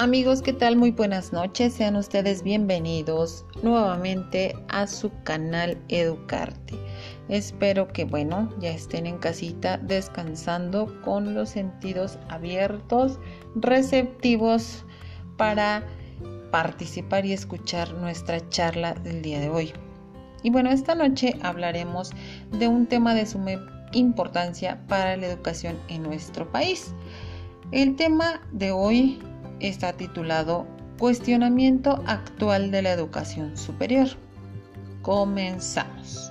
Amigos, ¿qué tal? Muy buenas noches. Sean ustedes bienvenidos nuevamente a su canal Educarte. Espero que, bueno, ya estén en casita descansando con los sentidos abiertos, receptivos para participar y escuchar nuestra charla del día de hoy. Y bueno, esta noche hablaremos de un tema de suma importancia para la educación en nuestro país. El tema de hoy está titulado Cuestionamiento actual de la educación superior. Comenzamos.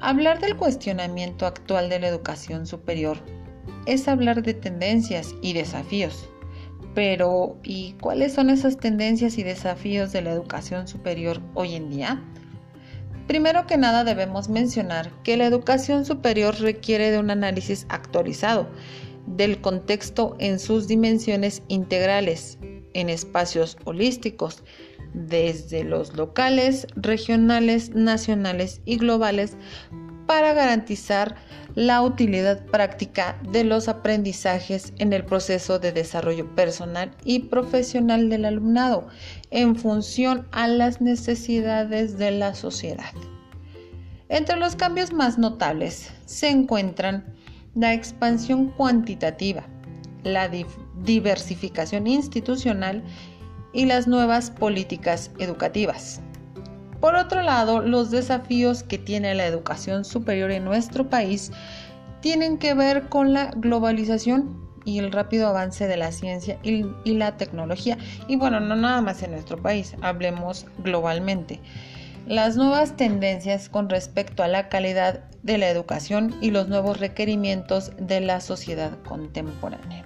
Hablar del cuestionamiento actual de la educación superior es hablar de tendencias y desafíos. Pero, ¿y cuáles son esas tendencias y desafíos de la educación superior hoy en día? Primero que nada debemos mencionar que la educación superior requiere de un análisis actualizado del contexto en sus dimensiones integrales, en espacios holísticos, desde los locales, regionales, nacionales y globales, para garantizar la utilidad práctica de los aprendizajes en el proceso de desarrollo personal y profesional del alumnado en función a las necesidades de la sociedad. Entre los cambios más notables se encuentran la expansión cuantitativa, la diversificación institucional y las nuevas políticas educativas. Por otro lado, los desafíos que tiene la educación superior en nuestro país tienen que ver con la globalización y el rápido avance de la ciencia y, y, la tecnología. Y bueno, no nada más en nuestro país, hablemos globalmente las nuevas tendencias con respecto a la calidad de la educación y los nuevos requerimientos de la sociedad contemporánea.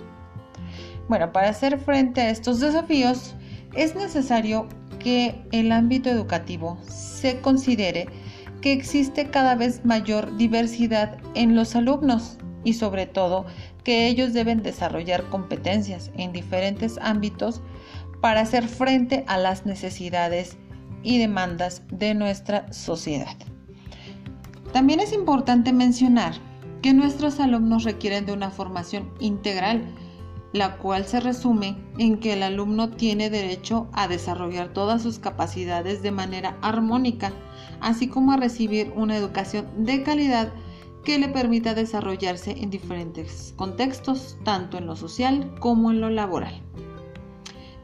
Bueno, para hacer frente a estos desafíos es necesario que el ámbito educativo se considere que existe cada vez mayor diversidad en los alumnos y sobre todo que ellos deben desarrollar competencias en diferentes ámbitos para hacer frente a las necesidades y demandas de nuestra sociedad. También es importante mencionar que nuestros alumnos requieren de una formación integral, la cual se resume en que el alumno tiene derecho a desarrollar todas sus capacidades de manera armónica, así como a recibir una educación de calidad que le permita desarrollarse en diferentes contextos, tanto en lo social como en lo laboral.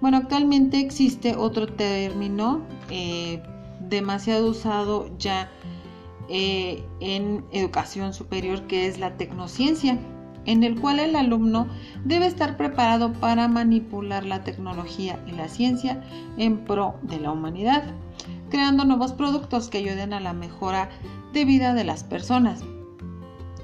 Bueno, actualmente existe otro término eh, demasiado usado ya eh, en educación superior que es la tecnociencia, en el cual el alumno debe estar preparado para manipular la tecnología y la ciencia en pro de la humanidad, creando nuevos productos que ayuden a la mejora de vida de las personas.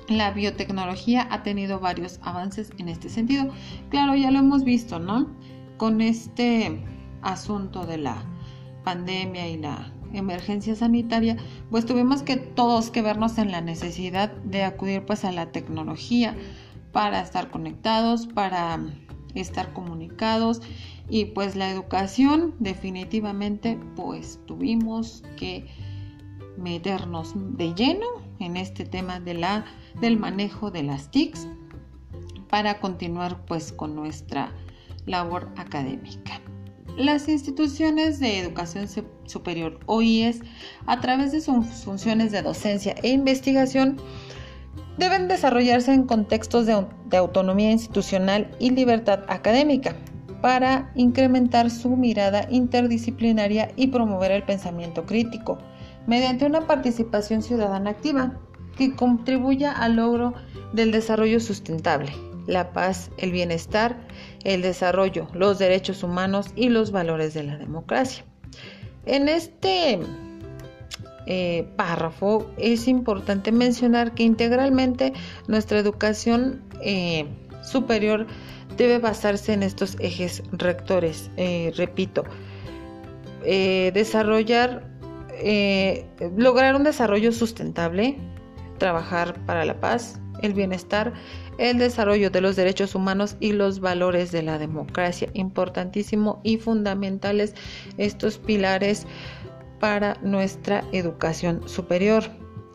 La biotecnología ha tenido varios avances en este sentido. Claro, ya lo hemos visto, ¿no? Con este asunto de la pandemia y la emergencia sanitaria, pues tuvimos que todos que vernos en la necesidad de acudir pues a la tecnología para estar conectados, para estar comunicados y pues la educación definitivamente pues tuvimos que meternos de lleno en este tema de la, del manejo de las TICs para continuar pues con nuestra labor académica. Las instituciones de educación superior, OIS, a través de sus funciones de docencia e investigación, deben desarrollarse en contextos de, de autonomía institucional y libertad académica para incrementar su mirada interdisciplinaria y promover el pensamiento crítico mediante una participación ciudadana activa que contribuya al logro del desarrollo sustentable la paz, el bienestar, el desarrollo, los derechos humanos y los valores de la democracia. En este eh, párrafo es importante mencionar que integralmente nuestra educación eh, superior debe basarse en estos ejes rectores. Eh, repito, desarrollar, lograr un desarrollo sustentable, trabajar para la paz, el bienestar, el desarrollo de los derechos humanos y los valores de la democracia. Importantísimo y fundamentales estos pilares para nuestra educación superior.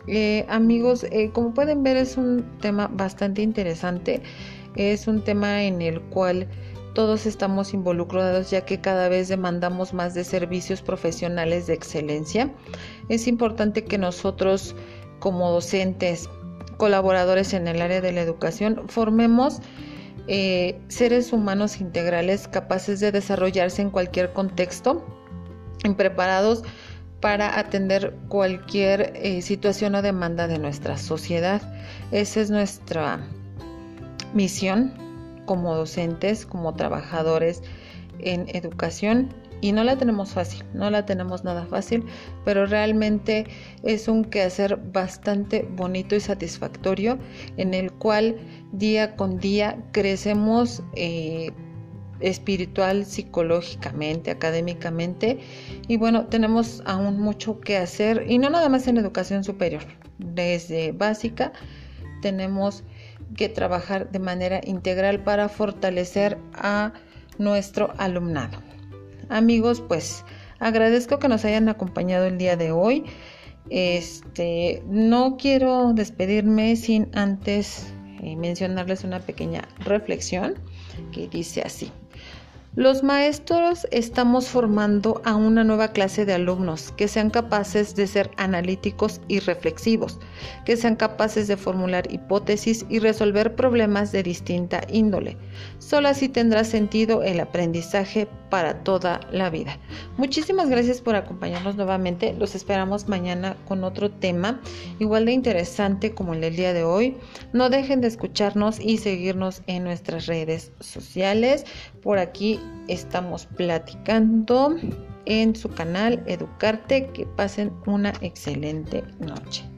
Eh, amigos, eh, como pueden ver es un tema bastante interesante, es un tema en el cual todos estamos involucrados ya que cada vez demandamos más de servicios profesionales de excelencia. Es importante que nosotros como docentes, colaboradores en el área de la educación, formemos eh, seres humanos integrales capaces de desarrollarse en cualquier contexto y preparados para atender cualquier eh, situación o demanda de nuestra sociedad. Esa es nuestra misión como docentes, como trabajadores en educación y no la tenemos fácil, no la tenemos nada fácil, pero realmente es un quehacer bastante bonito y satisfactorio en el cual día con día crecemos eh, espiritual, psicológicamente, académicamente y bueno, tenemos aún mucho que hacer y no nada más en educación superior, desde básica tenemos que trabajar de manera integral para fortalecer a nuestro alumnado. Amigos, pues agradezco que nos hayan acompañado el día de hoy. Este, no quiero despedirme sin antes eh, mencionarles una pequeña reflexión que dice así. Los maestros estamos formando a una nueva clase de alumnos que sean capaces de ser analíticos y reflexivos, que sean capaces de formular hipótesis y resolver problemas de distinta índole. Solo así tendrá sentido el aprendizaje para toda la vida. Muchísimas gracias por acompañarnos nuevamente. Los esperamos mañana con otro tema igual de interesante como el del día de hoy. No dejen de escucharnos y seguirnos en nuestras redes sociales. Por aquí estamos platicando en su canal Educarte. Que pasen una excelente noche.